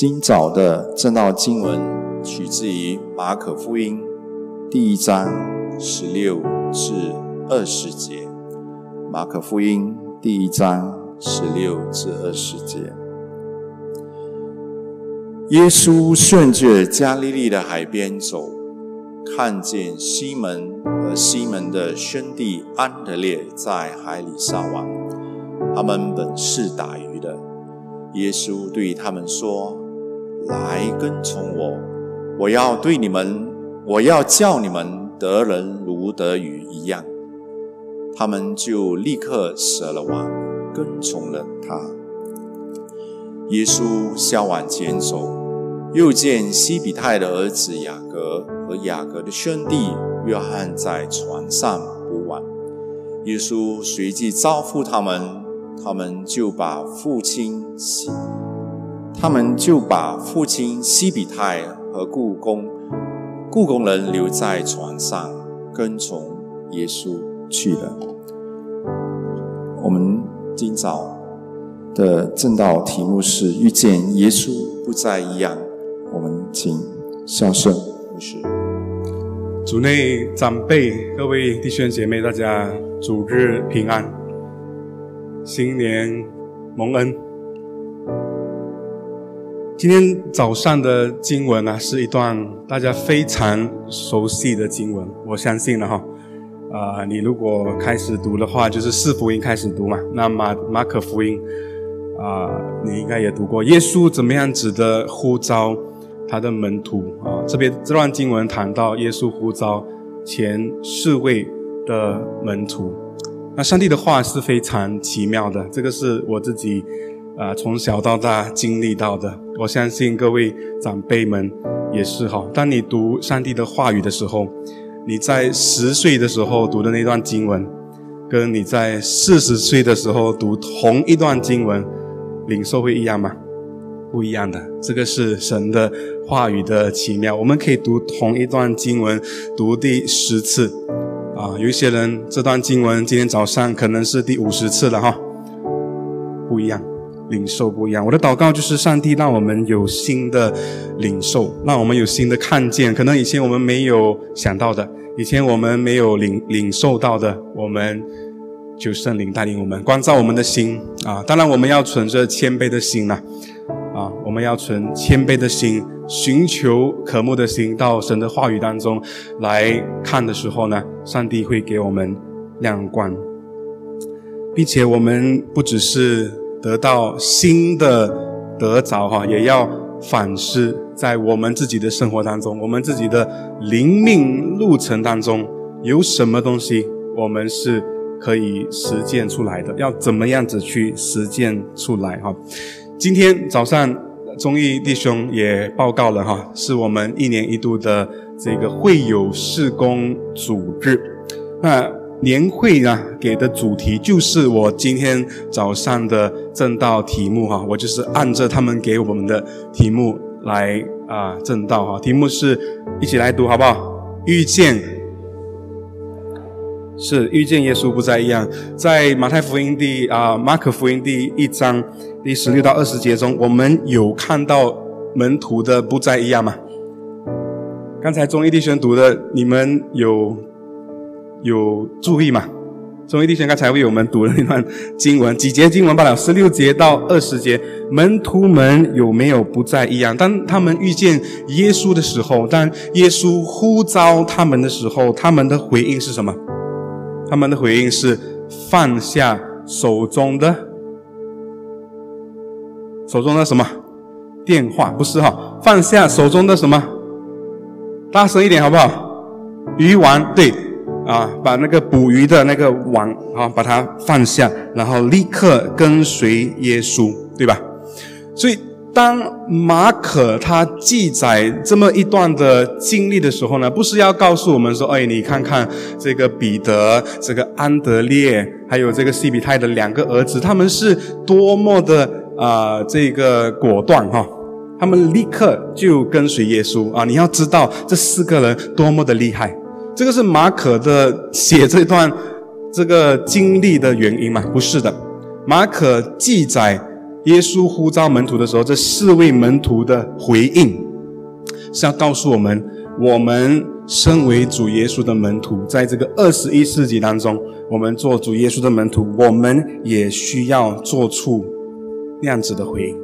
今早的正道经文取自于马可福音第一章十六至二十节。马可福音第一章十六至二十节。耶稣顺着加利利的海边走，看见西门和西门的兄弟安德烈在海里撒网，他们本是打鱼的。耶稣对他们说：“来跟从我，我要对你们，我要叫你们得人如得鱼一样。”他们就立刻舍了网，跟从了他。耶稣向往前走。又见西比泰的儿子雅各和雅各的兄弟约翰在船上补网，耶稣随即招呼他们，他们就把父亲西，他们就把父亲西比泰和故宫故宫人留在船上，跟从耶稣去了。我们今早的正道题目是遇见耶稣不再一样。我们请孝顺牧师。主内长辈、各位弟兄姐妹，大家主日平安，新年蒙恩。今天早上的经文呢，是一段大家非常熟悉的经文，我相信了哈。啊，你如果开始读的话，就是四福音开始读嘛。那马马可福音啊，你应该也读过，耶稣怎么样子的呼召。他的门徒啊，这边这段经文谈到耶稣呼召前四位的门徒，那上帝的话是非常奇妙的，这个是我自己啊从小到大经历到的，我相信各位长辈们也是哈。当你读上帝的话语的时候，你在十岁的时候读的那段经文，跟你在四十岁的时候读同一段经文，领受会一样吗？不一样的，这个是神的话语的奇妙。我们可以读同一段经文，读第十次，啊，有一些人这段经文今天早上可能是第五十次了哈，不一样，领受不一样。我的祷告就是上帝让我们有新的领受，让我们有新的看见，可能以前我们没有想到的，以前我们没有领领受到的，我们就圣灵带领我们，关照我们的心啊。当然，我们要存着谦卑的心呐。啊，我们要存谦卑的心，寻求渴慕的心，到神的话语当中来看的时候呢，上帝会给我们亮光，并且我们不只是得到新的得着哈，也要反思在我们自己的生活当中，我们自己的灵命路程当中有什么东西我们是可以实践出来的，要怎么样子去实践出来哈。今天早上，中义弟兄也报告了哈，是我们一年一度的这个会友事工组织。那年会呢，给的主题就是我今天早上的正道题目哈，我就是按着他们给我们的题目来啊正道哈。题目是一起来读好不好？遇见。是遇见耶稣不再一样，在马太福音第啊马可福音第一章第十六到二十节中，我们有看到门徒的不再一样吗？刚才中义弟兄读的，你们有有注意吗？中义弟兄刚才为我们读了一段经文，几节经文罢了，十六节到二十节，门徒们有没有不再一样？当他们遇见耶稣的时候，当耶稣呼召他们的时候，他们的回应是什么？他们的回应是放下手中的手中的什么电话？不是哈，放下手中的什么？大声一点好不好？鱼网对啊，把那个捕鱼的那个网啊，把它放下，然后立刻跟随耶稣，对吧？所以。当马可他记载这么一段的经历的时候呢，不是要告诉我们说，哎，你看看这个彼得、这个安德烈，还有这个西比泰的两个儿子，他们是多么的啊，这个果断哈，他们立刻就跟随耶稣啊！你要知道这四个人多么的厉害，这个是马可的写这段这个经历的原因吗？不是的，马可记载。耶稣呼召门徒的时候，这四位门徒的回应是要告诉我们：我们身为主耶稣的门徒，在这个二十一世纪当中，我们做主耶稣的门徒，我们也需要做出那样子的回应。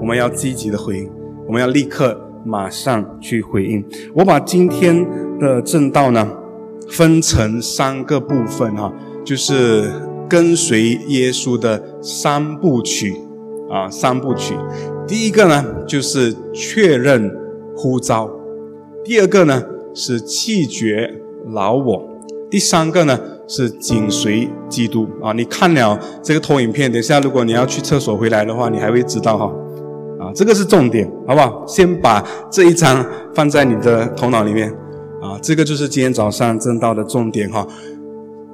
我们要积极的回应，我们要立刻马上去回应。我把今天的正道呢，分成三个部分哈，就是跟随耶稣的三部曲啊，三部曲。第一个呢，就是确认呼召；第二个呢，是弃绝老我；第三个呢，是紧随基督啊。你看了这个投影片，等下如果你要去厕所回来的话，你还会知道哈。这个是重点，好不好？先把这一章放在你的头脑里面。啊，这个就是今天早上正道的重点哈。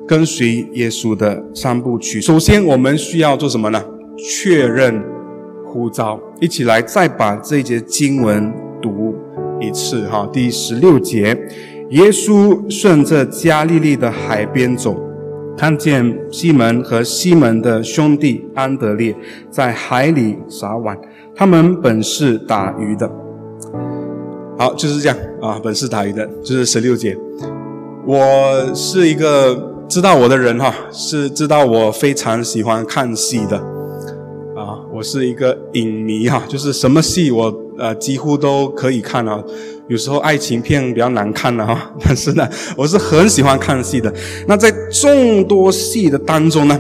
跟随耶稣的三部曲，首先我们需要做什么呢？确认呼召。一起来，再把这一节经文读一次哈。第十六节，耶稣顺着加利利的海边走，看见西门和西门的兄弟安德烈在海里撒网。他们本是打鱼的，好，就是这样啊。本是打鱼的，就是十六节。我是一个知道我的人哈，是知道我非常喜欢看戏的啊。我是一个影迷哈，就是什么戏我呃几乎都可以看啊。有时候爱情片比较难看的哈，但是呢，我是很喜欢看戏的。那在众多戏的当中呢，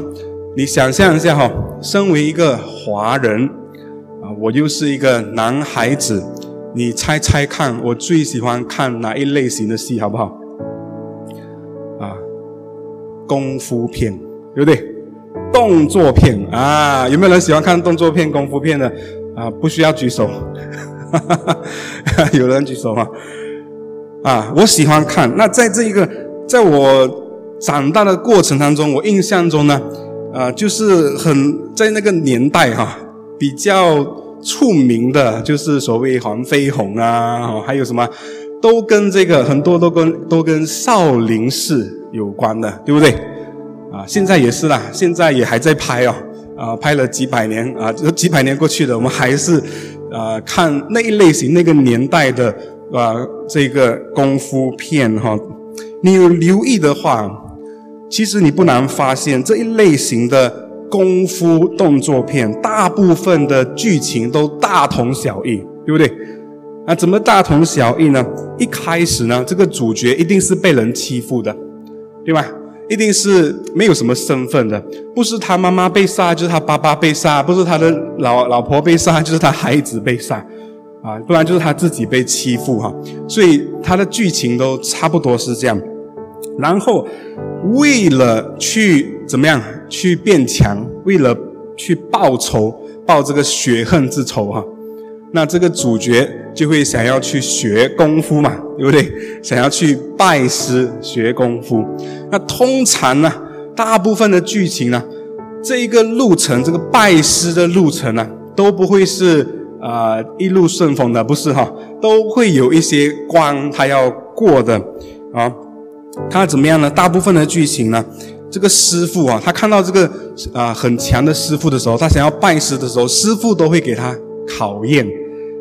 你想象一下哈，身为一个华人。我又是一个男孩子，你猜猜看，我最喜欢看哪一类型的戏，好不好？啊，功夫片，对不对？动作片啊，有没有人喜欢看动作片、功夫片的？啊，不需要举手，有人举手吗？啊，我喜欢看。那在这一个，在我长大的过程当中，我印象中呢，啊，就是很在那个年代哈。比较出名的就是所谓黄飞鸿啊，还有什么，都跟这个很多都跟都跟少林寺有关的，对不对？啊，现在也是啦，现在也还在拍哦，啊，拍了几百年啊，这几百年过去了，我们还是啊看那一类型那个年代的啊这个功夫片哈。你有留意的话，其实你不难发现这一类型的。功夫动作片大部分的剧情都大同小异，对不对？啊，怎么大同小异呢？一开始呢，这个主角一定是被人欺负的，对吧？一定是没有什么身份的，不是他妈妈被杀，就是他爸爸被杀；不是他的老老婆被杀，就是他孩子被杀，啊，不然就是他自己被欺负哈。所以他的剧情都差不多是这样。然后为了去怎么样？去变强，为了去报仇，报这个血恨之仇哈。那这个主角就会想要去学功夫嘛，对不对？想要去拜师学功夫。那通常呢，大部分的剧情呢，这一个路程，这个拜师的路程呢，都不会是啊一路顺风的，不是哈，都会有一些关他要过的啊。他怎么样呢？大部分的剧情呢？这个师傅啊，他看到这个啊很强的师傅的时候，他想要拜师的时候，师傅都会给他考验，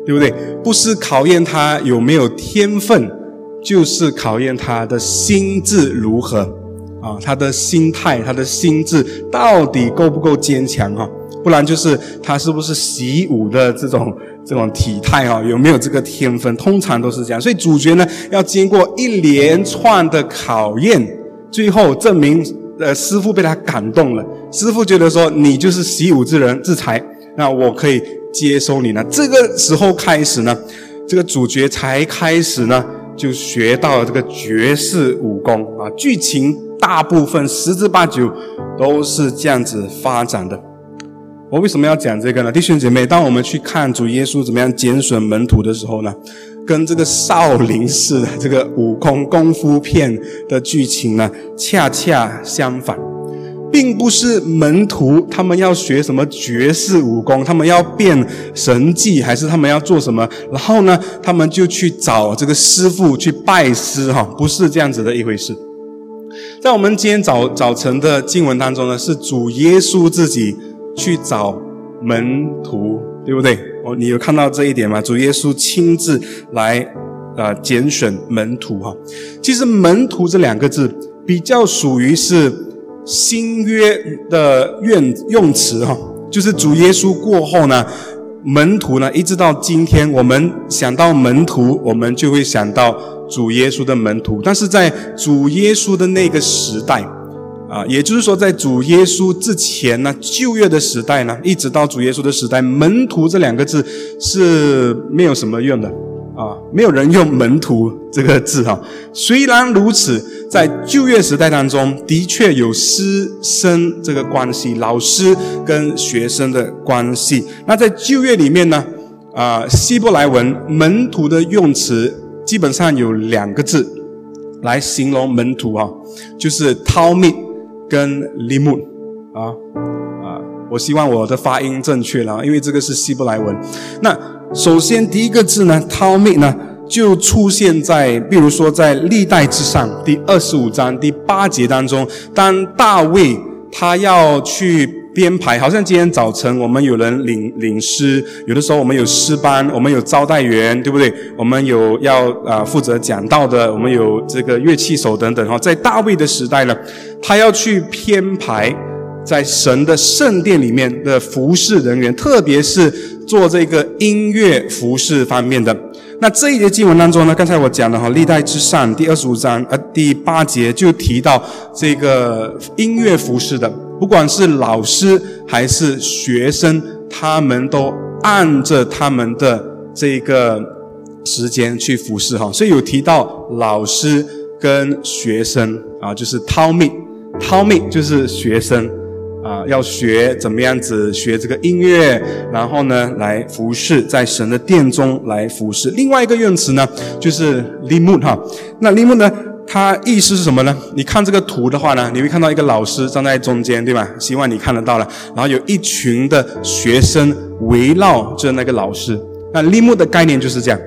对不对？不是考验他有没有天分，就是考验他的心智如何啊，他的心态，他的心智到底够不够坚强哈？不然就是他是不是习武的这种这种体态啊？有没有这个天分？通常都是这样。所以主角呢，要经过一连串的考验，最后证明。呃，师傅被他感动了。师傅觉得说，你就是习武之人之才，那我可以接收你呢。这个时候开始呢，这个主角才开始呢，就学到了这个绝世武功啊。剧情大部分十之八九都是这样子发展的。我为什么要讲这个呢？弟兄姐妹，当我们去看主耶稣怎么样拣选门徒的时候呢？跟这个少林寺的这个悟空功夫片的剧情呢，恰恰相反，并不是门徒他们要学什么绝世武功，他们要变神技，还是他们要做什么？然后呢，他们就去找这个师傅去拜师，哈，不是这样子的一回事。在我们今天早早晨的经文当中呢，是主耶稣自己去找门徒，对不对？你有看到这一点吗？主耶稣亲自来，呃，拣选门徒哈。其实“门徒”这两个字比较属于是新约的用用词哈，就是主耶稣过后呢，门徒呢，一直到今天，我们想到门徒，我们就会想到主耶稣的门徒。但是在主耶稣的那个时代。啊，也就是说，在主耶稣之前呢，旧约的时代呢，一直到主耶稣的时代，门徒这两个字是没有什么用的啊，没有人用门徒这个字哈。虽然如此，在旧约时代当中，的确有师生这个关系，老师跟学生的关系。那在旧约里面呢，啊，希伯来文门徒的用词基本上有两个字来形容门徒啊，就是 talmi。跟利木啊啊，我希望我的发音正确了，因为这个是希伯来文。那首先第一个字呢 t a l m i 呢，就出现在，比如说在历代之上第二十五章第八节当中，当大卫他要去。编排好像今天早晨我们有人领领诗，有的时候我们有诗班，我们有招待员，对不对？我们有要啊负责讲道的，我们有这个乐器手等等哈。在大卫的时代呢，他要去编排在神的圣殿里面的服侍人员，特别是做这个音乐服侍方面的。那这一节经文当中呢，刚才我讲的哈，历代之上第二十五章呃第八节就提到这个音乐服侍的。不管是老师还是学生，他们都按着他们的这个时间去服侍哈。所以有提到老师跟学生啊，就是掏命，掏命就是学生啊，要学怎么样子学这个音乐，然后呢来服侍在神的殿中来服侍。另外一个用词呢，就是立木哈。那立木呢？它意思是什么呢？你看这个图的话呢，你会看到一个老师站在中间，对吧？希望你看得到了。然后有一群的学生围绕着那个老师。那立木的概念就是这样，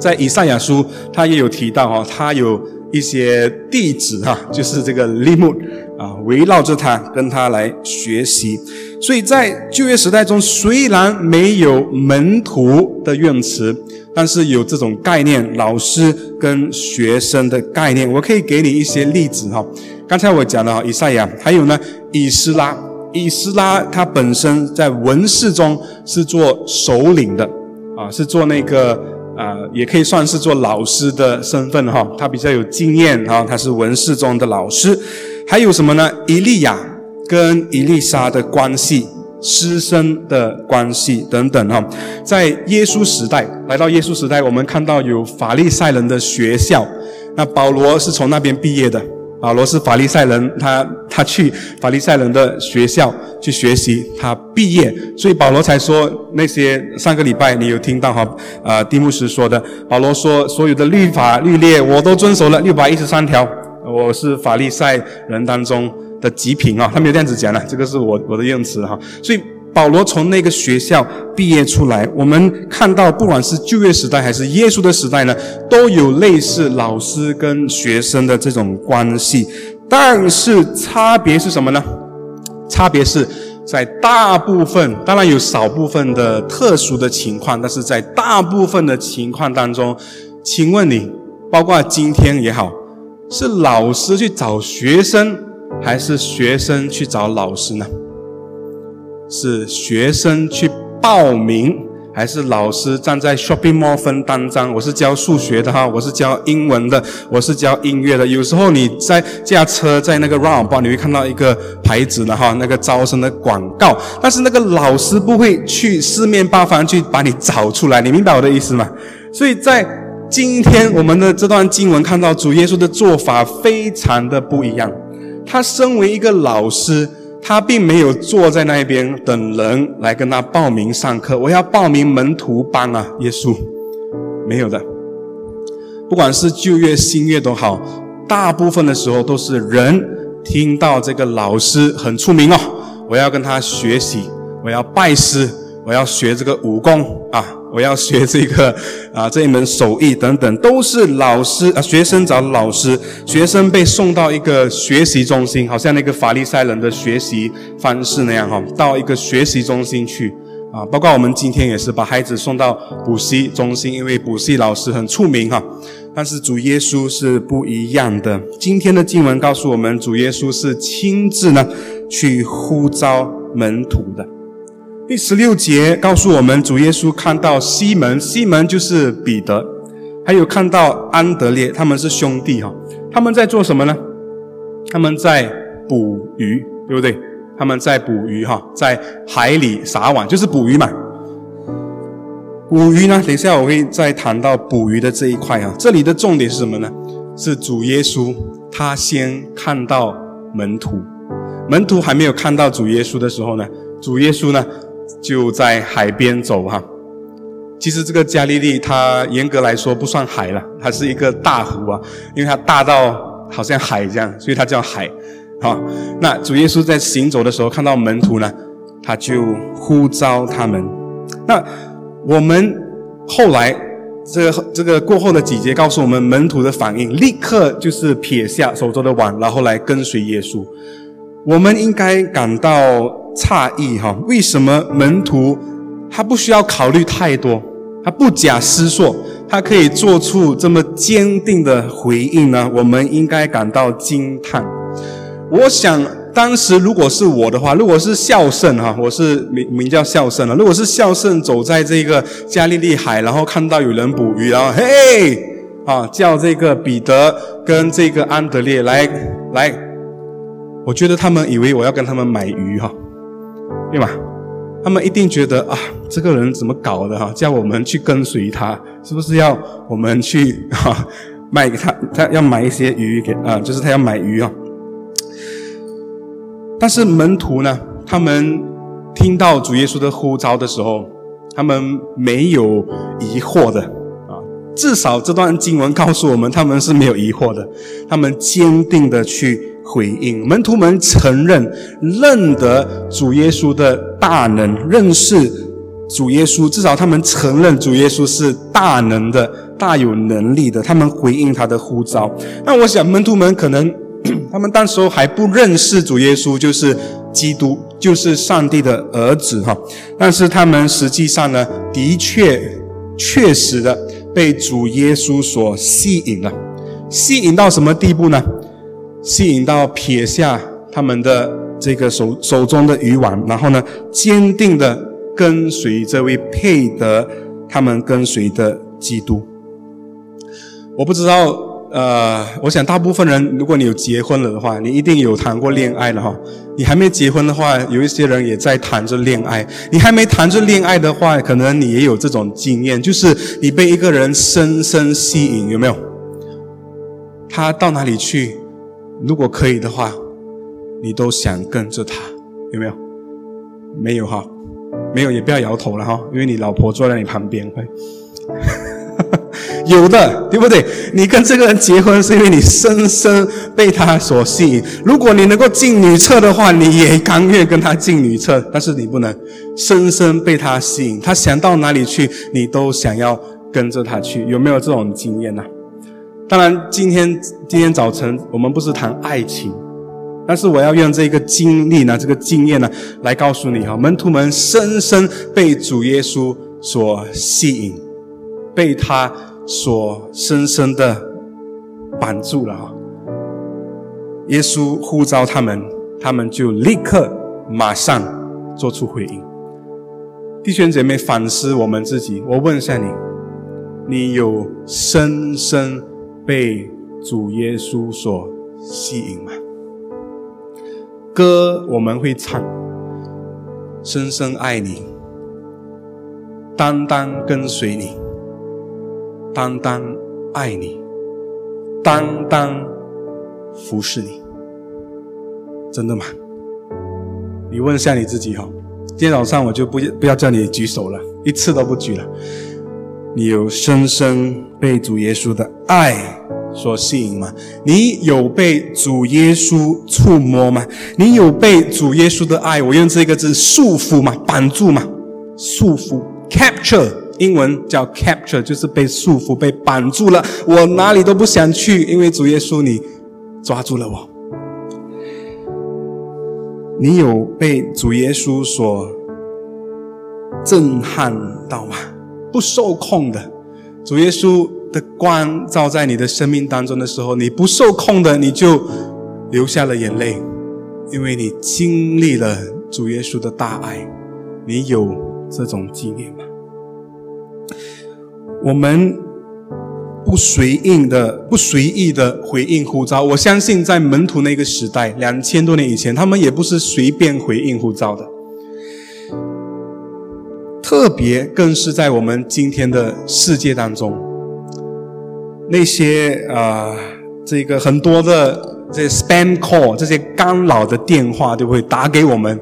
在以赛亚书他也有提到哈，他有一些弟子哈，就是这个立木啊，围绕着他跟他来学习。所以在旧约时代中，虽然没有门徒的用词。但是有这种概念，老师跟学生的概念，我可以给你一些例子哈。刚才我讲了以赛亚，还有呢，以斯拉，以斯拉他本身在文士中是做首领的啊，是做那个啊，也可以算是做老师的身份哈。他比较有经验哈，他是文士中的老师。还有什么呢？以利亚跟以利沙的关系。师生的关系等等哈，在耶稣时代，来到耶稣时代，我们看到有法利赛人的学校，那保罗是从那边毕业的。保罗是法利赛人，他他去法利赛人的学校去学习，他毕业，所以保罗才说那些上个礼拜你有听到哈，啊，蒂姆斯说的，保罗说所有的律法律列我都遵守了六百一十三条，我是法利赛人当中。的极品啊，他没有这样子讲的，这个是我我的用词哈。所以保罗从那个学校毕业出来，我们看到不管是旧约时代还是耶稣的时代呢，都有类似老师跟学生的这种关系。但是差别是什么呢？差别是在大部分，当然有少部分的特殊的情况，但是在大部分的情况当中，请问你，包括今天也好，是老师去找学生？还是学生去找老师呢？是学生去报名，还是老师站在 shopping mall 分单张？我是教数学的哈，我是教英文的，我是教音乐的。有时候你在驾车在那个 roundabout，你会看到一个牌子的哈，那个招生的广告。但是那个老师不会去四面八方去把你找出来，你明白我的意思吗？所以在今天我们的这段经文看到主耶稣的做法非常的不一样。他身为一个老师，他并没有坐在那边等人来跟他报名上课。我要报名门徒班啊，耶稣没有的。不管是旧约、新约都好，大部分的时候都是人听到这个老师很出名哦，我要跟他学习，我要拜师，我要学这个武功啊，我要学这个啊这一门手艺等等，都是老师啊学生找老师，学生被送到一个学习中心，好像那个法利赛人的学习方式那样哈，到一个学习中心去啊。包括我们今天也是把孩子送到补习中心，因为补习老师很出名哈。但是主耶稣是不一样的。今天的经文告诉我们，主耶稣是亲自呢去呼召门徒的。第十六节告诉我们，主耶稣看到西门，西门就是彼得，还有看到安德烈，他们是兄弟哈。他们在做什么呢？他们在捕鱼，对不对？他们在捕鱼哈，在海里撒网，就是捕鱼嘛。捕鱼呢？等一下我会再谈到捕鱼的这一块啊。这里的重点是什么呢？是主耶稣他先看到门徒，门徒还没有看到主耶稣的时候呢，主耶稣呢？就在海边走哈，其实这个加利利它严格来说不算海了，它是一个大湖啊，因为它大到好像海这样，所以它叫海。好，那主耶稣在行走的时候看到门徒呢，他就呼召他们。那我们后来这这个过后的几节告诉我们门徒的反应，立刻就是撇下手中的碗，然后来跟随耶稣。我们应该感到。诧异哈，为什么门徒他不需要考虑太多，他不假思索，他可以做出这么坚定的回应呢？我们应该感到惊叹。我想当时如果是我的话，如果是孝圣哈，我是名名叫孝圣了。如果是孝圣走在这个加利利海，然后看到有人捕鱼，然后嘿啊叫这个彼得跟这个安德烈来来，我觉得他们以为我要跟他们买鱼哈。对吧？他们一定觉得啊，这个人怎么搞的哈？叫我们去跟随他，是不是要我们去 哈卖给他？他要买一些鱼给啊，就是他要买鱼啊。但是门徒呢，他们听到主耶稣的呼召的时候，他们没有疑惑的啊。至少这段经文告诉我们，他们是没有疑惑的，他们坚定的去。回应门徒们承认认得主耶稣的大能，认识主耶稣，至少他们承认主耶稣是大能的、大有能力的。他们回应他的呼召。那我想门徒们可能 他们当时候还不认识主耶稣就是基督，就是上帝的儿子哈。但是他们实际上呢，的确确实的被主耶稣所吸引了，吸引到什么地步呢？吸引到撇下他们的这个手手中的渔网，然后呢，坚定的跟随这位配得他们跟随的基督。我不知道，呃，我想大部分人，如果你有结婚了的话，你一定有谈过恋爱了哈。你还没结婚的话，有一些人也在谈着恋爱。你还没谈着恋爱的话，可能你也有这种经验，就是你被一个人深深吸引，有没有？他到哪里去？如果可以的话，你都想跟着他，有没有？没有哈，没有也不要摇头了哈，因为你老婆坐在你旁边会。有的，对不对？你跟这个人结婚是因为你深深被他所吸引。如果你能够进女厕的话，你也甘愿跟他进女厕，但是你不能深深被他吸引。他想到哪里去，你都想要跟着他去。有没有这种经验呢？当然，今天今天早晨我们不是谈爱情，但是我要用这个经历呢，这个经验呢，来告诉你哈，门徒们深深被主耶稣所吸引，被他所深深的绑住了哈。耶稣呼召他们，他们就立刻马上做出回应。弟兄姐妹，反思我们自己，我问一下你，你有深深？被主耶稣所吸引吗？歌我们会唱，深深爱你，单单跟随你，单单爱你，单单服侍你，真的吗？你问一下你自己哈。今天早上我就不不要叫你举手了，一次都不举了。你有深深被主耶稣的爱所吸引吗？你有被主耶稣触摸吗？你有被主耶稣的爱，我用这个字束缚吗？绑住吗？束缚，capture 英文叫 capture，就是被束缚、被绑住了。我哪里都不想去，因为主耶稣你抓住了我。你有被主耶稣所震撼到吗？不受控的，主耶稣的光照在你的生命当中的时候，你不受控的，你就流下了眼泪，因为你经历了主耶稣的大爱。你有这种经验吗？我们不随应的、不随意的回应呼召。我相信，在门徒那个时代，两千多年以前，他们也不是随便回应呼召的。特别更是在我们今天的世界当中，那些啊，这个很多的这 spam call 这些干扰的电话，就会打给我们。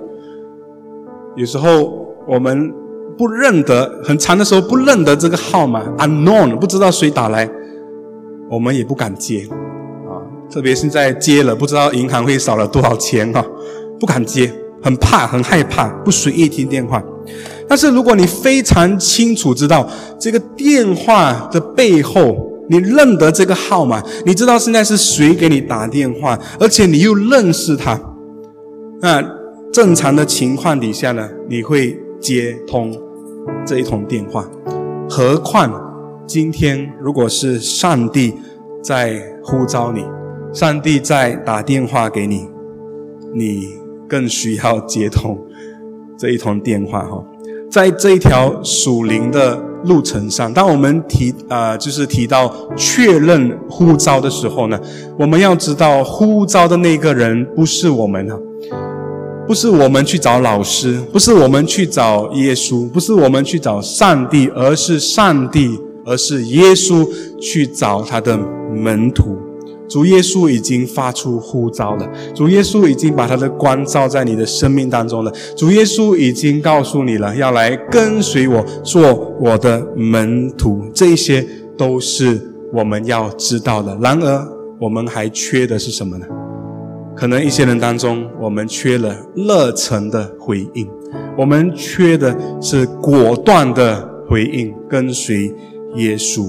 有时候我们不认得，很长的时候不认得这个号码，unknown，不知道谁打来，我们也不敢接啊。特别是在接了，不知道银行会少了多少钱哈，不敢接，很怕，很害怕，不随意听电话。但是如果你非常清楚知道这个电话的背后，你认得这个号码，你知道现在是谁给你打电话，而且你又认识他，那。正常的情况底下呢，你会接通这一通电话。何况今天如果是上帝在呼召你，上帝在打电话给你，你更需要接通这一通电话哈。在这一条属灵的路程上，当我们提啊，就是提到确认呼召的时候呢，我们要知道呼召的那个人不是我们啊。不是我们去找老师，不是我们去找耶稣，不是我们去找上帝，而是上帝，而是耶稣去找他的门徒。主耶稣已经发出呼召了，主耶稣已经把他的光照在你的生命当中了，主耶稣已经告诉你了，要来跟随我，做我的门徒。这些都是我们要知道的。然而，我们还缺的是什么呢？可能一些人当中，我们缺了热忱的回应，我们缺的是果断的回应，跟随耶稣。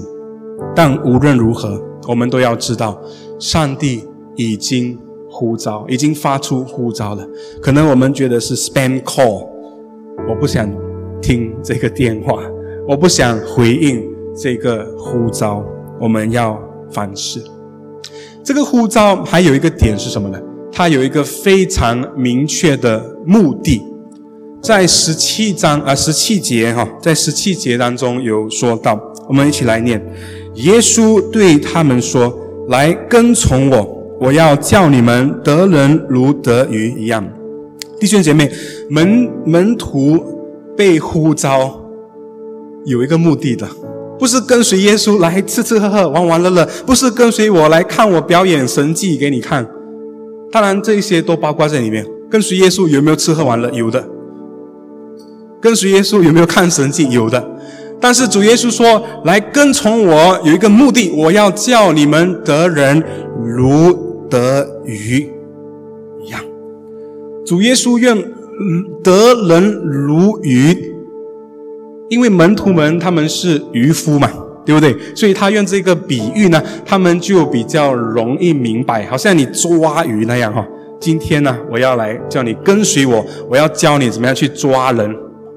但无论如何，我们都要知道，上帝已经呼召，已经发出呼召了。可能我们觉得是 spam call，我不想听这个电话，我不想回应这个呼召。我们要反思，这个呼召还有一个点是什么呢？它有一个非常明确的目的，在十七章啊十七节哈，在十七节当中有说到，我们一起来念：耶稣对他们说：“来跟从我，我要叫你们得人如得鱼一样。”弟兄姐妹，门门徒被呼召有一个目的的，不是跟随耶稣来吃吃喝喝玩玩乐乐，不是跟随我来看我表演神迹给你看。当然，这些都包括在里面。跟随耶稣有没有吃喝玩乐？有的。跟随耶稣有没有看神迹？有的。但是主耶稣说：“来跟从我，有一个目的，我要叫你们得人如得鱼一样。”主耶稣愿得人如鱼，因为门徒们他们是渔夫嘛。对不对？所以他用这个比喻呢，他们就比较容易明白，好像你抓鱼那样哈。今天呢，我要来叫你跟随我，我要教你怎么样去抓人，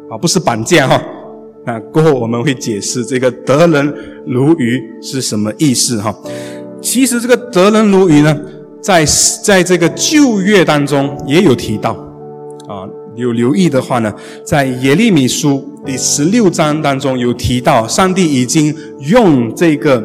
啊，不是绑架哈。那过后我们会解释这个得人如鱼是什么意思哈。其实这个得人如鱼呢，在在这个旧约当中也有提到，啊。有留意的话呢，在耶利米书第十六章当中有提到，上帝已经用这个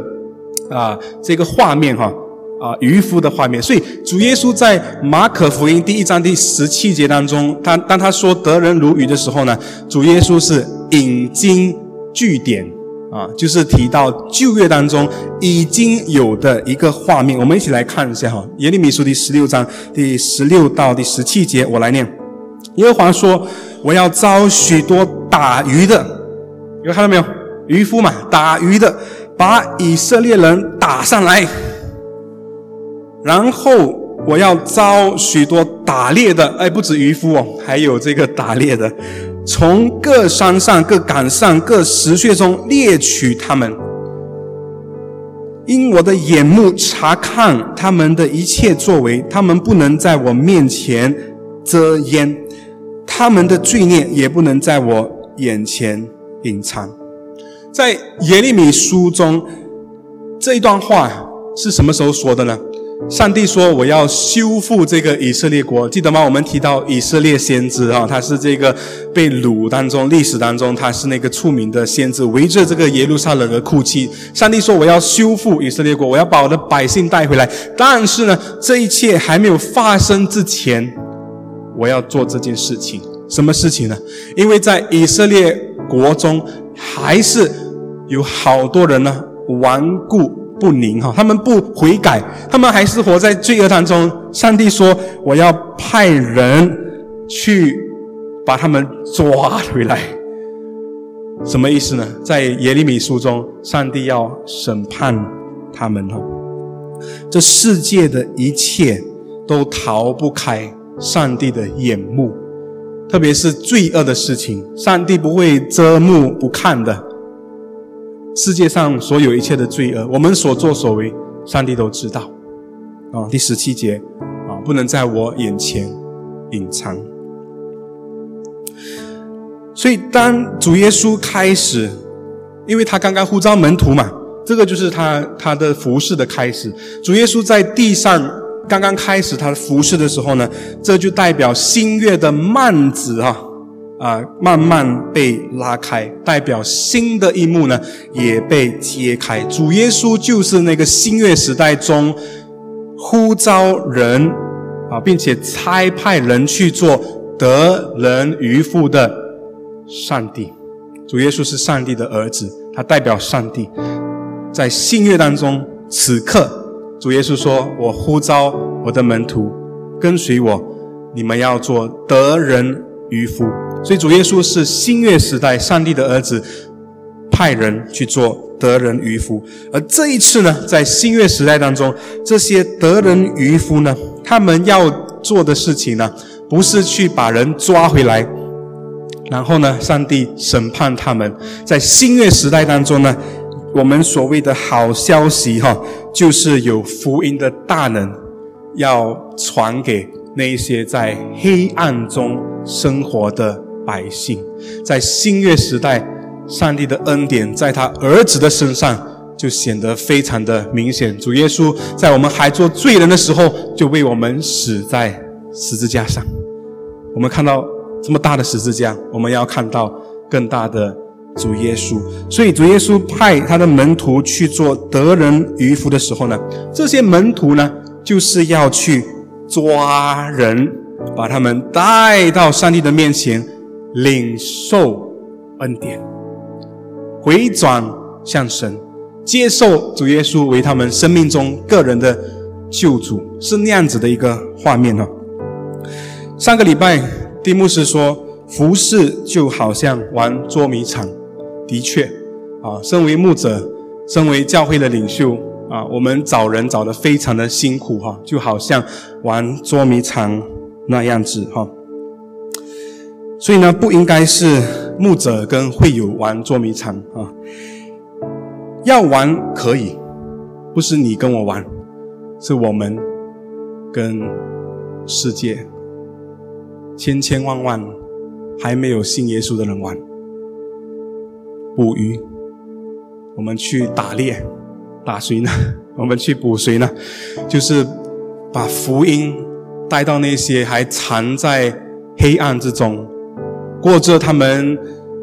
啊这个画面哈啊渔夫的画面，所以主耶稣在马可福音第一章第十七节当中，他当他说得人如鱼的时候呢，主耶稣是引经据典啊，就是提到旧约当中已经有的一个画面，我们一起来看一下哈，耶利米书第十六章第十六到第十七节，我来念。耶和华说：“我要招许多打鱼的，有看到没有？渔夫嘛，打鱼的，把以色列人打上来。然后我要招许多打猎的，哎，不止渔夫哦，还有这个打猎的，从各山上、各岗上、各石穴中猎取他们。因我的眼目查看他们的一切作为，他们不能在我面前遮掩，他们的罪孽也不能在我眼前隐藏。在耶利米书中，这一段话是什么时候说的呢？上帝说：“我要修复这个以色列国，记得吗？我们提到以色列先知啊，他是这个被掳当中历史当中，他是那个出名的先知，围着这个耶路撒冷而哭泣。上帝说：我要修复以色列国，我要把我的百姓带回来。但是呢，这一切还没有发生之前，我要做这件事情。什么事情呢？因为在以色列国中，还是有好多人呢顽固。”不宁哈，他们不悔改，他们还是活在罪恶当中。上帝说：“我要派人去把他们抓回来。”什么意思呢？在耶利米书中，上帝要审判他们哈。这世界的一切都逃不开上帝的眼目，特别是罪恶的事情，上帝不会遮目不看的。世界上所有一切的罪恶，我们所作所为，上帝都知道。啊，第十七节，啊，不能在我眼前隐藏。所以，当主耶稣开始，因为他刚刚呼召门徒嘛，这个就是他他的服饰的开始。主耶稣在地上刚刚开始他的服饰的时候呢，这就代表新月的幔子啊。啊，慢慢被拉开，代表新的一幕呢，也被揭开。主耶稣就是那个新月时代中呼召人啊，并且差派人去做得人渔夫的上帝。主耶稣是上帝的儿子，他代表上帝，在新月当中，此刻主耶稣说：“我呼召我的门徒跟随我，你们要做得人渔夫。”所以主耶稣是新约时代上帝的儿子，派人去做得人渔夫。而这一次呢，在新约时代当中，这些得人渔夫呢，他们要做的事情呢，不是去把人抓回来，然后呢，上帝审判他们。在新约时代当中呢，我们所谓的好消息哈，就是有福音的大能要传给那一些在黑暗中生活的。百姓在新月时代，上帝的恩典在他儿子的身上就显得非常的明显。主耶稣在我们还做罪人的时候，就为我们死在十字架上。我们看到这么大的十字架，我们要看到更大的主耶稣。所以主耶稣派他的门徒去做得人渔夫的时候呢，这些门徒呢，就是要去抓人，把他们带到上帝的面前。领受恩典，回转向神，接受主耶稣为他们生命中个人的救主，是那样子的一个画面呢。上个礼拜，蒂牧师说，服侍就好像玩捉迷藏。的确，啊，身为牧者，身为教会的领袖，啊，我们找人找的非常的辛苦哈，就好像玩捉迷藏那样子哈。所以呢，不应该是牧者跟会友玩捉迷藏啊。要玩可以，不是你跟我玩，是我们跟世界千千万万还没有信耶稣的人玩。捕鱼，我们去打猎，打谁呢？我们去捕谁呢？就是把福音带到那些还藏在黑暗之中。过着他们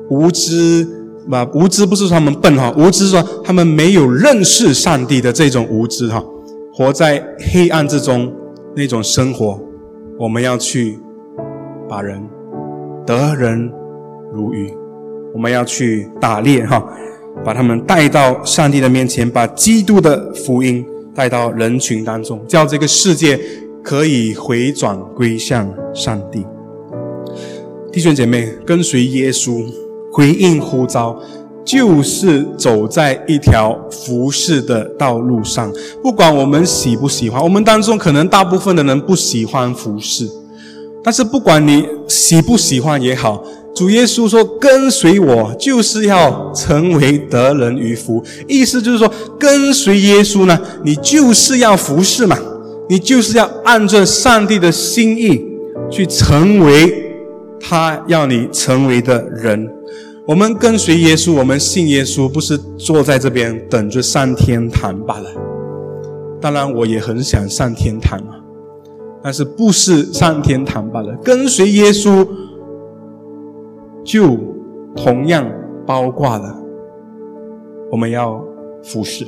无知，啊，无知不是说他们笨哈，无知是说他们没有认识上帝的这种无知哈，活在黑暗之中那种生活，我们要去把人得人如鱼，我们要去打猎哈，把他们带到上帝的面前，把基督的福音带到人群当中，叫这个世界可以回转归向上帝。弟兄姐妹，跟随耶稣，回应呼召，就是走在一条服侍的道路上。不管我们喜不喜欢，我们当中可能大部分的人不喜欢服侍，但是不管你喜不喜欢也好，主耶稣说：“跟随我，就是要成为得人于福。”意思就是说，跟随耶稣呢，你就是要服侍嘛，你就是要按照上帝的心意去成为他要你成为的人。我们跟随耶稣，我们信耶稣，不是坐在这边等着上天堂罢了。当然，我也很想上天堂啊，但是不是上天堂罢了。跟随耶稣，就同样包括了我们要服侍，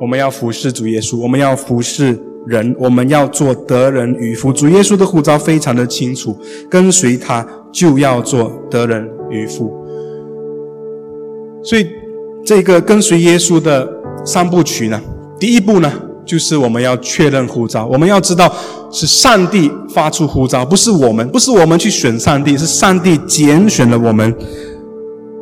我们要服侍主耶稣，我们要服侍人，我们要做得人与夫。主耶稣的呼召非常的清楚，跟随他就要做得人与夫。所以，这个跟随耶稣的三部曲呢，第一步呢，就是我们要确认呼召。我们要知道是上帝发出呼召，不是我们，不是我们去选上帝，是上帝拣选了我们。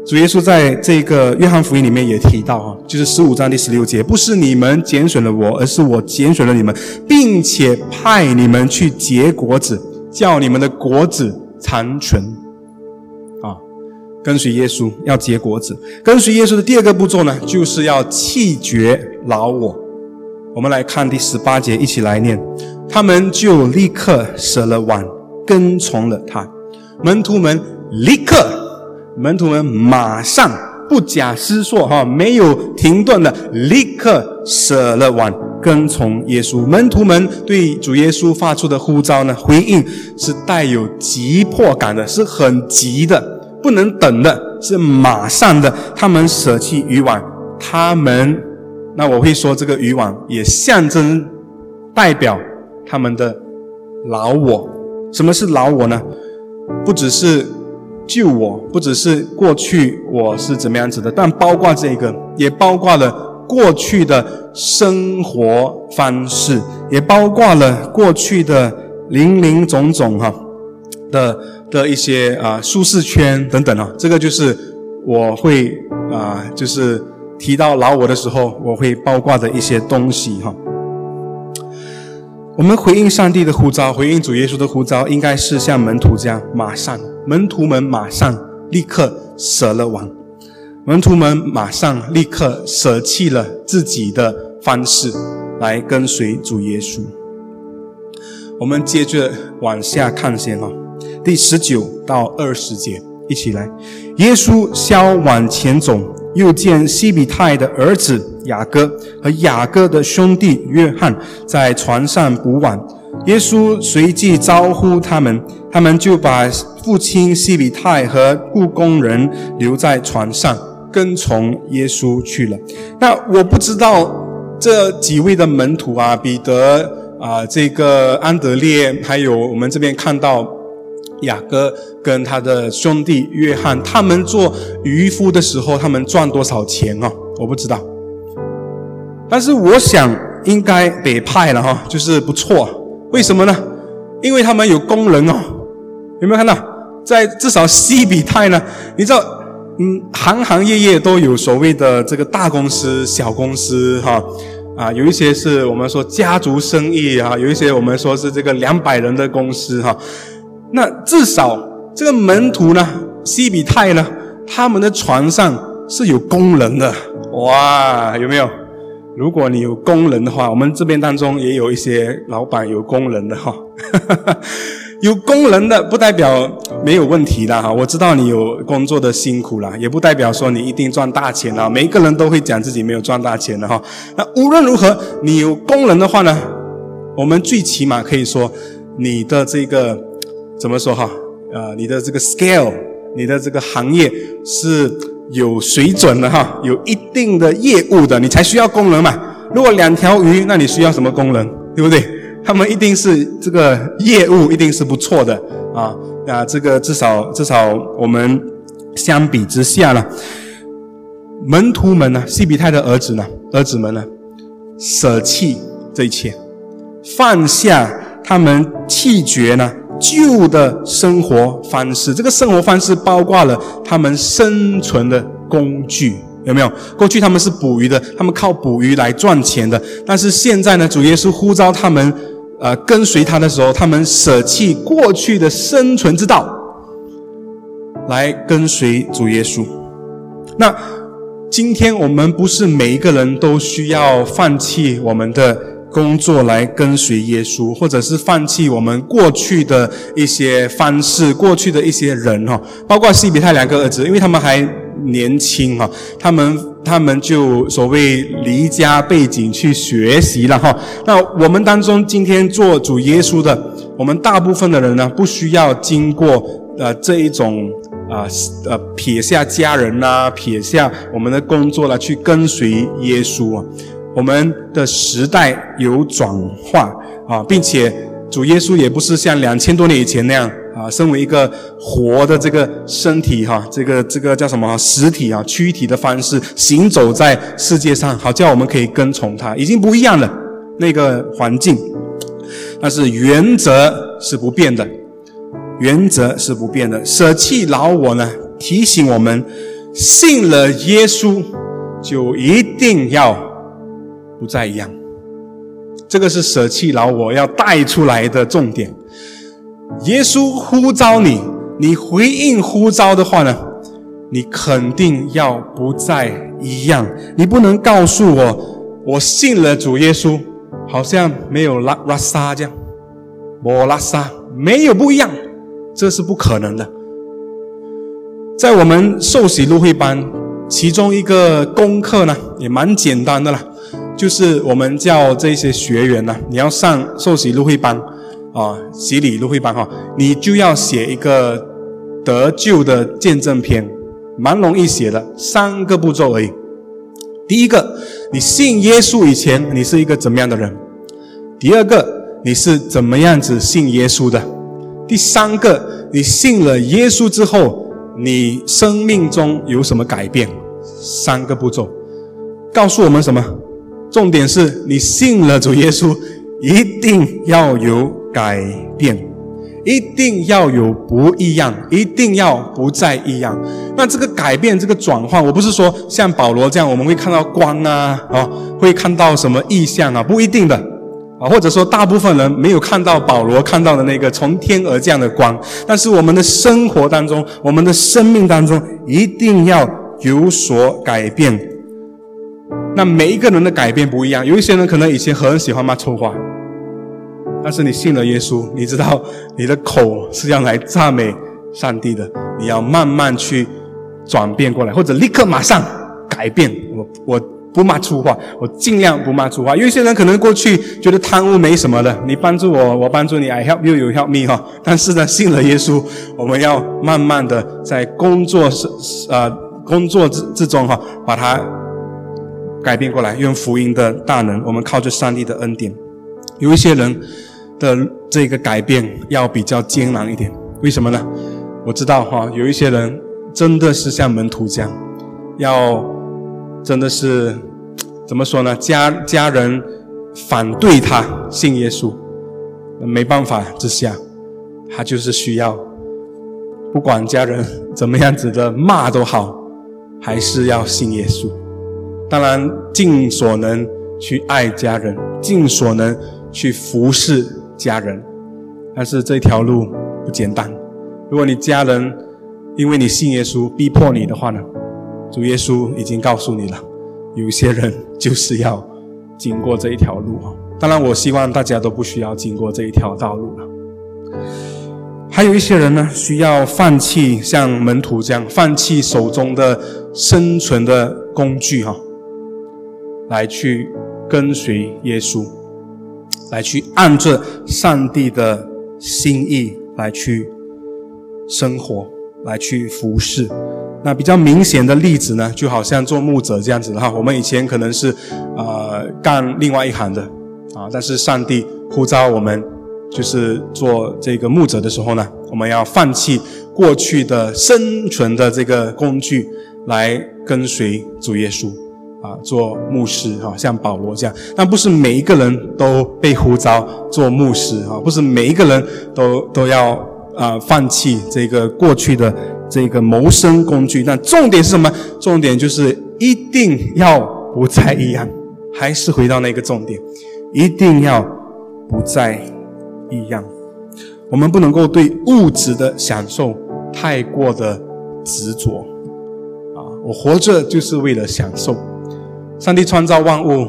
主耶稣在这个约翰福音里面也提到啊，就是十五章第十六节，不是你们拣选了我，而是我拣选了你们，并且派你们去结果子，叫你们的果子长存。啊跟随耶稣要结果子，跟随耶稣的第二个步骤呢，就是要弃绝老我。我们来看第十八节，一起来念。他们就立刻舍了碗，跟从了他。门徒们立刻，门徒们马上不假思索，哈，没有停顿的，立刻舍了碗，跟从耶稣。门徒们对主耶稣发出的呼召呢，回应是带有急迫感的，是很急的。不能等的是马上的，他们舍弃渔网，他们，那我会说这个渔网也象征代表他们的老我。什么是老我呢？不只是救我，不只是过去我是怎么样子的，但包括这个，也包括了过去的生活方式，也包括了过去的林林总总哈的。的一些啊舒适圈等等啊，这个就是我会啊，就是提到老我的时候，我会包括的一些东西哈。我们回应上帝的呼召，回应主耶稣的呼召，应该是像门徒这样，马上门徒们马上立刻舍了网，门徒们马上立刻舍弃了自己的方式来跟随主耶稣。我们接着往下看先哈。第十九到二十节，一起来。耶稣消往前走，又见西比泰的儿子雅各和雅各的兄弟约翰在船上补网。耶稣随即招呼他们，他们就把父亲西比泰和雇工人留在船上，跟从耶稣去了。那我不知道这几位的门徒啊，彼得啊，这个安德烈，还有我们这边看到。雅各跟他的兄弟约翰，他们做渔夫的时候，他们赚多少钱啊？我不知道，但是我想应该得派了哈，就是不错。为什么呢？因为他们有工人哦，有没有看到？在至少西比泰呢？你知道，嗯，行行业业都有所谓的这个大公司、小公司哈，啊，有一些是我们说家族生意啊，有一些我们说是这个两百人的公司哈。那至少这个门徒呢，西比泰呢，他们的船上是有工人的，哇，有没有？如果你有工人的话，我们这边当中也有一些老板有工人的哈，有工人的不代表没有问题的哈。我知道你有工作的辛苦了，也不代表说你一定赚大钱啊。每一个人都会讲自己没有赚大钱的哈。那无论如何，你有工人的话呢，我们最起码可以说你的这个。怎么说哈？呃，你的这个 scale，你的这个行业是有水准的哈，有一定的业务的，你才需要工人嘛。如果两条鱼，那你需要什么工人？对不对？他们一定是这个业务一定是不错的啊。那这个至少至少我们相比之下呢，门徒们呢，西比泰的儿子呢，儿子们呢，舍弃这一切，放下他们弃绝呢。旧的生活方式，这个生活方式包括了他们生存的工具，有没有？过去他们是捕鱼的，他们靠捕鱼来赚钱的。但是现在呢，主耶稣呼召他们，呃，跟随他的时候，他们舍弃过去的生存之道，来跟随主耶稣。那今天我们不是每一个人都需要放弃我们的工作来跟随耶稣，或者是放弃我们过去的一些方式、过去的一些人哈，包括西比泰两个儿子，因为他们还年轻哈，他们他们就所谓离家背景去学习了哈。那我们当中今天做主耶稣的，我们大部分的人呢，不需要经过呃这一种。啊，呃，撇下家人呐，撇下我们的工作了，去跟随耶稣啊。我们的时代有转化啊，并且主耶稣也不是像两千多年以前那样啊，身为一个活的这个身体哈，这个这个叫什么实体啊，躯体的方式行走在世界上，好叫我们可以跟从他，已经不一样了那个环境，但是原则是不变的。原则是不变的，舍弃老我呢？提醒我们，信了耶稣，就一定要不再一样。这个是舍弃老我要带出来的重点。耶稣呼召你，你回应呼召的话呢，你肯定要不再一样。你不能告诉我，我信了主耶稣，好像没有拉拉萨这样，我拉萨没有不一样。这是不可能的。在我们受洗路会班，其中一个功课呢，也蛮简单的啦，就是我们叫这些学员呢，你要上受洗入会班啊，洗礼入会班哈，你就要写一个得救的见证篇，蛮容易写的，三个步骤而已。第一个，你信耶稣以前，你是一个怎么样的人？第二个，你是怎么样子信耶稣的？第三个，你信了耶稣之后，你生命中有什么改变？三个步骤，告诉我们什么？重点是你信了主耶稣，一定要有改变，一定要有不一样，一定要不再一样。那这个改变，这个转换，我不是说像保罗这样，我们会看到光啊，啊，会看到什么意象啊？不一定的。啊，或者说大部分人没有看到保罗看到的那个从天而降的光，但是我们的生活当中，我们的生命当中一定要有所改变。那每一个人的改变不一样，有一些人可能以前很喜欢骂粗话，但是你信了耶稣，你知道你的口是要来赞美上帝的，你要慢慢去转变过来，或者立刻马上改变。我我。不骂粗话，我尽量不骂粗话。有一些人可能过去觉得贪污没什么的，你帮助我，我帮助你，I help you，you help me 哈。但是呢，信了耶稣，我们要慢慢的在工作是呃工作之之中哈，把它改变过来，用福音的大能，我们靠着上帝的恩典。有一些人的这个改变要比较艰难一点，为什么呢？我知道哈，有一些人真的是像门徒这样，要。真的是怎么说呢？家家人反对他信耶稣，没办法之下，他就是需要，不管家人怎么样子的骂都好，还是要信耶稣。当然，尽所能去爱家人，尽所能去服侍家人，但是这条路不简单。如果你家人因为你信耶稣逼迫你的话呢？主耶稣已经告诉你了，有些人就是要经过这一条路啊。当然，我希望大家都不需要经过这一条道路了。还有一些人呢，需要放弃像门徒这样，放弃手中的生存的工具哈，来去跟随耶稣，来去按着上帝的心意来去生活，来去服侍。那比较明显的例子呢，就好像做牧者这样子的哈。我们以前可能是，呃，干另外一行的，啊，但是上帝呼召我们，就是做这个牧者的时候呢，我们要放弃过去的生存的这个工具，来跟随主耶稣，啊，做牧师哈，像保罗这样。但不是每一个人都被呼召做牧师啊，不是每一个人都都要啊放弃这个过去的。这个谋生工具，那重点是什么？重点就是一定要不再一样，还是回到那个重点，一定要不再一样。我们不能够对物质的享受太过的执着啊！我活着就是为了享受。上帝创造万物，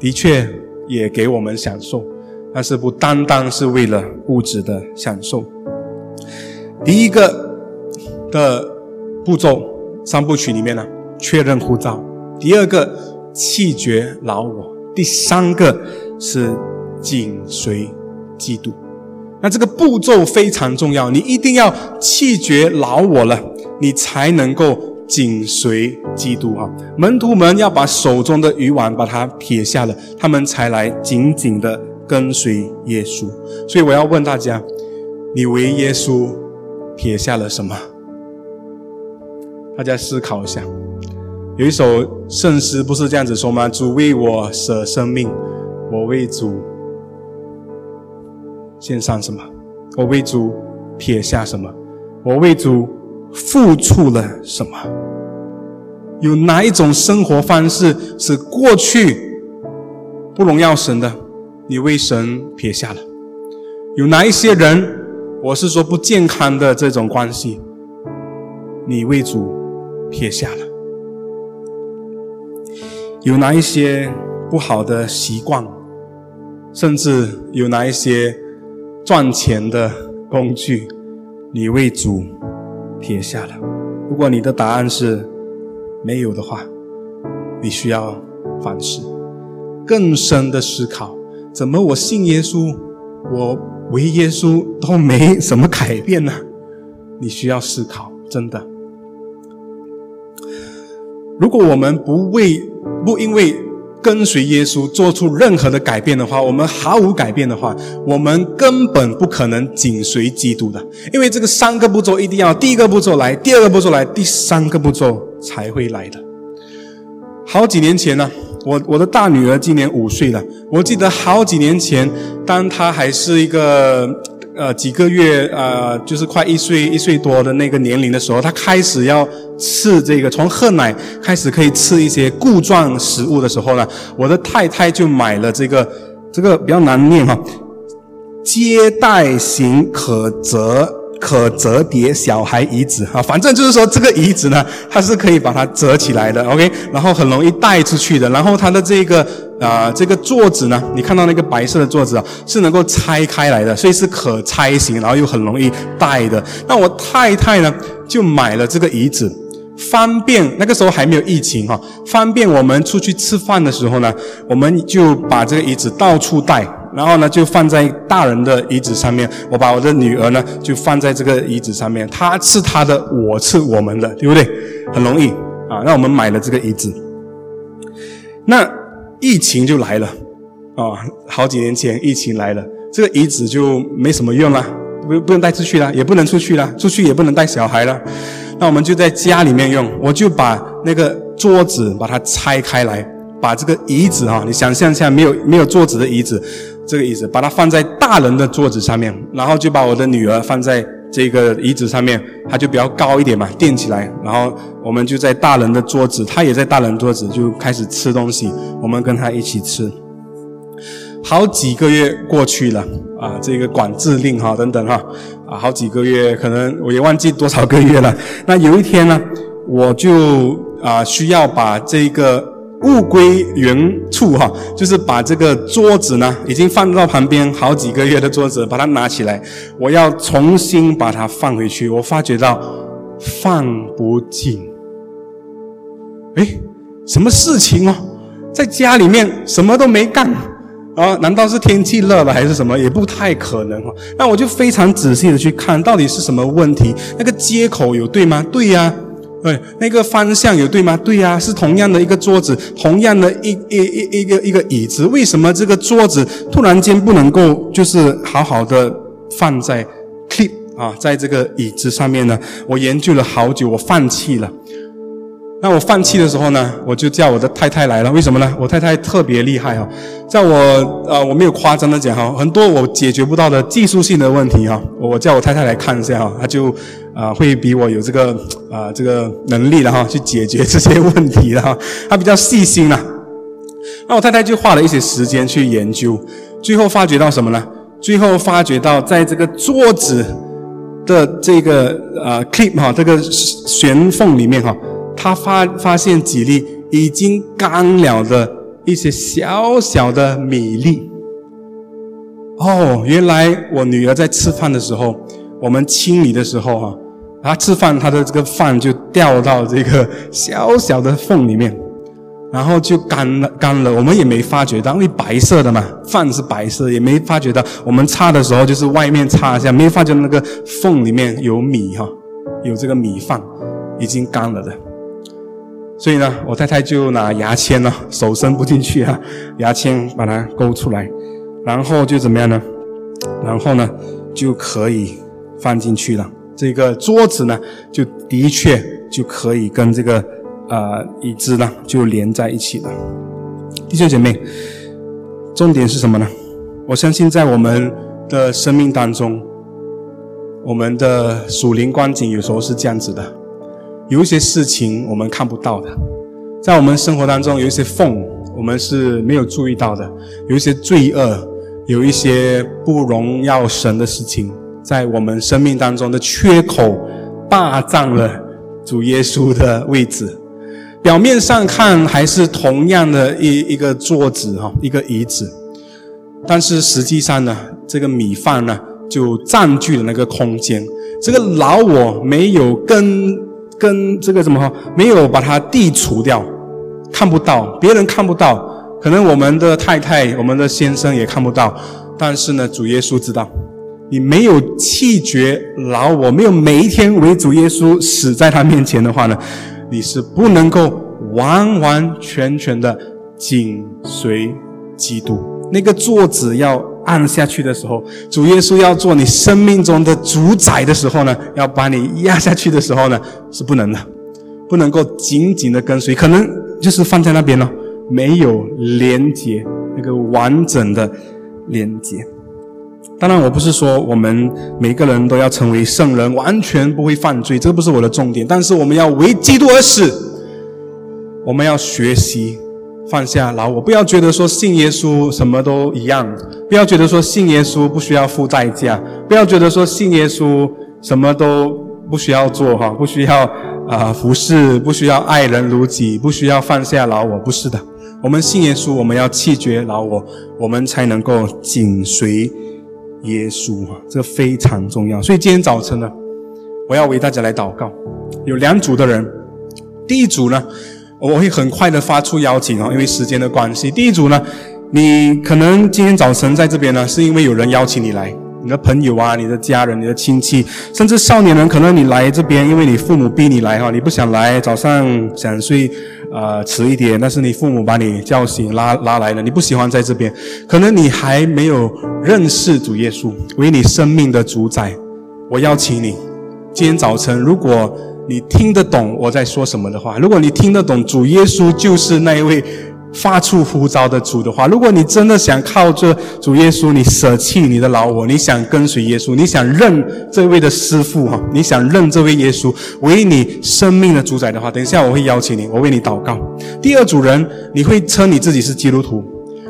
的确也给我们享受，但是不单单是为了物质的享受。第一个的步骤三部曲里面呢，确认护照；第二个弃绝老我；第三个是紧随基督。那这个步骤非常重要，你一定要弃绝老我了，你才能够紧随基督啊！门徒们要把手中的鱼丸把它撇下了，他们才来紧紧的跟随耶稣。所以我要问大家：你为耶稣撇下了什么？大家思考一下。有一首圣诗不是这样子说吗？主为我舍生命，我为主。献上什么？我为主撇下什么？我为主付出了什么？有哪一种生活方式是过去不荣耀神的？你为神撇下了？有哪一些人，我是说不健康的这种关系，你为主撇下了？有哪一些不好的习惯，甚至有哪一些？赚钱的工具，你为主撇下了。如果你的答案是没有的话，你需要反思，更深的思考：怎么我信耶稣，我为耶稣都没什么改变呢？你需要思考，真的。如果我们不为不因为。跟随耶稣做出任何的改变的话，我们毫无改变的话，我们根本不可能紧随基督的。因为这个三个步骤一定要第一个步骤来，第二个步骤来，第三个步骤才会来的。好几年前呢，我我的大女儿今年五岁了，我记得好几年前，当她还是一个。呃，几个月，呃，就是快一岁一岁多的那个年龄的时候，他开始要吃这个，从喝奶开始可以吃一些固状食物的时候呢，我的太太就买了这个，这个比较难念哈，接待型可折。可折叠小孩椅子啊，反正就是说这个椅子呢，它是可以把它折起来的，OK，然后很容易带出去的。然后它的这个啊，这个座子呢，你看到那个白色的座子啊，是能够拆开来的，所以是可拆型，然后又很容易带的。那我太太呢，就买了这个椅子，方便那个时候还没有疫情哈，方便我们出去吃饭的时候呢，我们就把这个椅子到处带。然后呢，就放在大人的椅子上面。我把我的女儿呢，就放在这个椅子上面。她是她的，我是我们的，对不对？很容易啊。那我们买了这个椅子。那疫情就来了啊！好几年前疫情来了，这个椅子就没什么用了，不不能带出去了，也不能出去了，出去也不能带小孩了。那我们就在家里面用。我就把那个桌子把它拆开来，把这个椅子哈，你想象一下，没有没有桌子的椅子。这个椅子，把它放在大人的桌子上面，然后就把我的女儿放在这个椅子上面，它就比较高一点嘛，垫起来。然后我们就在大人的桌子，她也在大人桌子，就开始吃东西。我们跟她一起吃。好几个月过去了啊，这个管制令哈等等哈啊，好几个月，可能我也忘记多少个月了。那有一天呢，我就啊需要把这个。物归原处哈，就是把这个桌子呢，已经放到旁边好几个月的桌子，把它拿起来，我要重新把它放回去。我发觉到放不进，哎，什么事情哦？在家里面什么都没干啊？难道是天气热了还是什么？也不太可能哈。那我就非常仔细的去看，到底是什么问题？那个接口有对吗？对呀。对，那个方向有对吗？对呀，是同样的一个桌子，同样的一一一一个一个椅子，为什么这个桌子突然间不能够就是好好的放在 clip 啊，在这个椅子上面呢？我研究了好久，我放弃了。那我放弃的时候呢，我就叫我的太太来了。为什么呢？我太太特别厉害哈，在我呃我没有夸张的讲哈，很多我解决不到的技术性的问题哈，我叫我太太来看一下哈，她就啊会比我有这个啊这个能力的哈，去解决这些问题的哈，她比较细心呐。那我太太就花了一些时间去研究，最后发觉到什么呢？最后发觉到在这个桌子的这个呃 clip 哈，这个悬缝里面哈，他发发现几粒已经干了的一些小小的米粒。哦，原来我女儿在吃饭的时候，我们清理的时候哈，她吃饭，她的这个饭就掉到这个小小的缝里面。然后就干了，干了，我们也没发觉到，因为白色的嘛，饭是白色，也没发觉到。我们擦的时候，就是外面擦一下，没发觉那个缝里面有米哈，有这个米饭已经干了的。所以呢，我太太就拿牙签呢，手伸不进去啊，牙签把它勾出来，然后就怎么样呢？然后呢，就可以放进去了。这个桌子呢，就的确就可以跟这个。啊，椅子呢就连在一起了。弟兄姐妹，重点是什么呢？我相信在我们的生命当中，我们的属灵光景有时候是这样子的：有一些事情我们看不到的，在我们生活当中有一些缝，我们是没有注意到的；有一些罪恶，有一些不荣耀神的事情，在我们生命当中的缺口霸占了主耶稣的位置。表面上看还是同样的一一个桌子哈，一个椅子，但是实际上呢，这个米饭呢就占据了那个空间。这个老我没有跟跟这个什么，没有把它剔除掉，看不到，别人看不到，可能我们的太太、我们的先生也看不到，但是呢，主耶稣知道。你没有弃绝老我，没有每一天为主耶稣死在他面前的话呢？你是不能够完完全全的紧随基督。那个座子要按下去的时候，主耶稣要做你生命中的主宰的时候呢，要把你压下去的时候呢，是不能的，不能够紧紧的跟随，可能就是放在那边了，没有连接，那个完整的连接。当然，我不是说我们每个人都要成为圣人，完全不会犯罪，这不是我的重点。但是我们要为基督而死，我们要学习放下老我，不要觉得说信耶稣什么都一样，不要觉得说信耶稣不需要付代价，不要觉得说信耶稣什么都不需要做哈，不需要啊服侍，不需要爱人如己，不需要放下老我，不是的。我们信耶稣，我们要弃绝老我，我们才能够紧随。耶稣啊，这非常重要。所以今天早晨呢，我要为大家来祷告。有两组的人，第一组呢，我会很快的发出邀请啊，因为时间的关系。第一组呢，你可能今天早晨在这边呢，是因为有人邀请你来。你的朋友啊，你的家人，你的亲戚，甚至少年人，可能你来这边，因为你父母逼你来哈，你不想来，早上想睡，呃，迟一点，但是你父母把你叫醒，拉拉来了，你不喜欢在这边，可能你还没有认识主耶稣为你生命的主宰。我邀请你，今天早晨，如果你听得懂我在说什么的话，如果你听得懂主耶稣就是那一位。发出呼召的主的话，如果你真的想靠着主耶稣，你舍弃你的老我，你想跟随耶稣，你想认这位的师傅哈，你想认这位耶稣为你生命的主宰的话，等一下我会邀请你，我为你祷告。第二组人，你会称你自己是基督徒，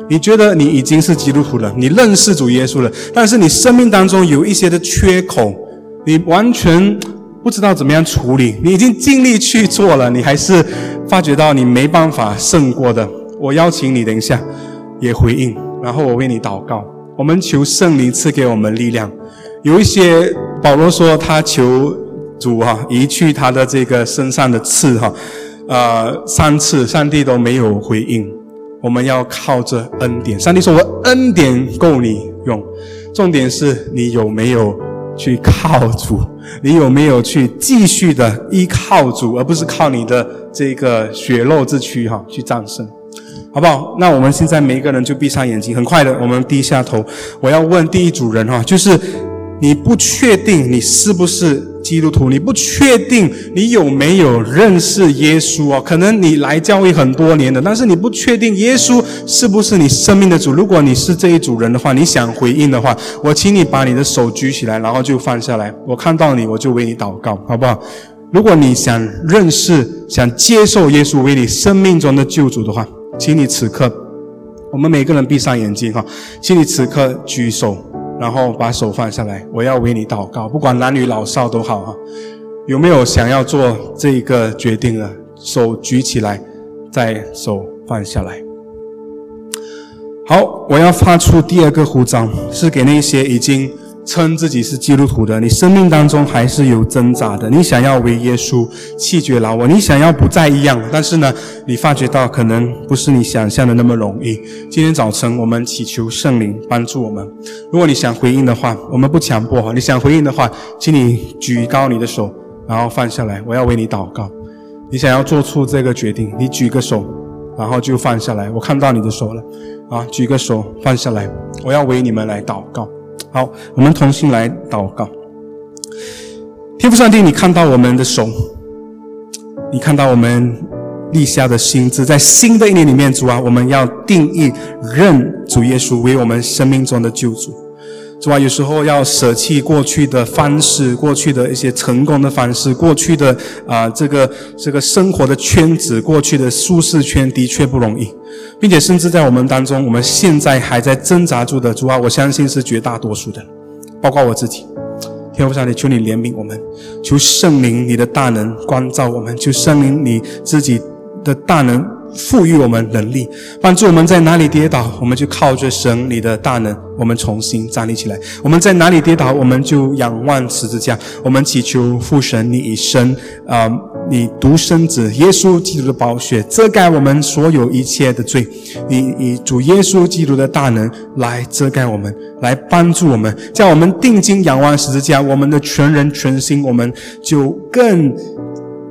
你觉得你已经是基督徒了，你认识主耶稣了，但是你生命当中有一些的缺口，你完全不知道怎么样处理，你已经尽力去做了，你还是发觉到你没办法胜过的。我邀请你等一下也回应，然后我为你祷告。我们求圣灵赐给我们力量。有一些保罗说他求主哈移去他的这个身上的刺哈，呃三次上帝都没有回应。我们要靠着恩典，上帝说我恩典够你用。重点是你有没有去靠主，你有没有去继续的依靠主，而不是靠你的这个血肉之躯哈去战胜。好不好？那我们现在每一个人就闭上眼睛，很快的，我们低下头。我要问第一组人哈，就是你不确定你是不是基督徒，你不确定你有没有认识耶稣啊？可能你来教会很多年的，但是你不确定耶稣是不是你生命的主。如果你是这一组人的话，你想回应的话，我请你把你的手举起来，然后就放下来。我看到你，我就为你祷告，好不好？如果你想认识、想接受耶稣为你生命中的救主的话。请你此刻，我们每个人闭上眼睛哈，请你此刻举手，然后把手放下来，我要为你祷告，不管男女老少都好哈。有没有想要做这一个决定的？手举起来，再手放下来。好，我要发出第二个呼召，是给那些已经。称自己是基督徒的，你生命当中还是有挣扎的。你想要为耶稣弃绝老我，你想要不再一样，但是呢，你发觉到可能不是你想象的那么容易。今天早晨，我们祈求圣灵帮助我们。如果你想回应的话，我们不强迫。你想回应的话，请你举高你的手，然后放下来。我要为你祷告。你想要做出这个决定，你举个手，然后就放下来。我看到你的手了，啊，举个手放下来。我要为你们来祷告。好，我们同心来祷告。天父上帝，你看到我们的手，你看到我们立下的心志，在新的一年里面，主啊，我们要定义认主耶稣为我们生命中的救主。是吧？有时候要舍弃过去的方式，过去的一些成功的方式，过去的啊，这个这个生活的圈子，过去的舒适圈，的确不容易，并且甚至在我们当中，我们现在还在挣扎住的，主啊，我相信是绝大多数的，包括我自己。天父上帝，求你怜悯我们，求圣灵你的大能光照我们，求圣灵你自己的大能。赋予我们能力，帮助我们在哪里跌倒，我们就靠着神你的大能，我们重新站立起来。我们在哪里跌倒，我们就仰望十字架。我们祈求父神，你以身啊，你独生子耶稣基督的宝血遮盖我们所有一切的罪。你以主耶稣基督的大能来遮盖我们，来帮助我们，叫我们定睛仰望十字架。我们的全人全心，我们就更。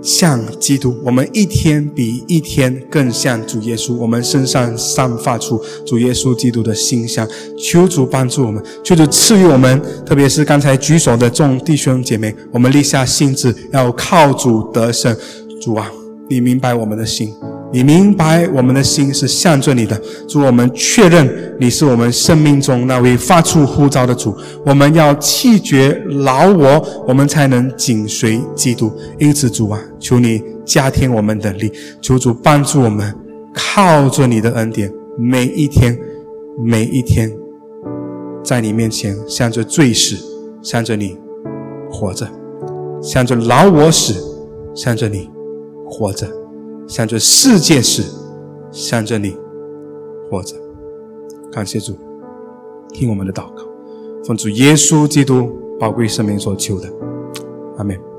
像基督，我们一天比一天更像主耶稣。我们身上散发出主耶稣基督的馨香。求主帮助我们，求主赐予我们，特别是刚才举手的众弟兄姐妹，我们立下心志，要靠主得胜。主啊，你明白我们的心。你明白我们的心是向着你的，主，我们确认你是我们生命中那位发出呼召的主。我们要弃绝老我，我们才能紧随基督。因此，主啊，求你加添我们的力，求主帮助我们，靠着你的恩典，每一天，每一天，在你面前向着罪死，向着你活着，向着老我死，向着你活着。向着世界是，向着你活着。感谢主，听我们的祷告，奉主耶稣基督宝贵生命所求的，阿门。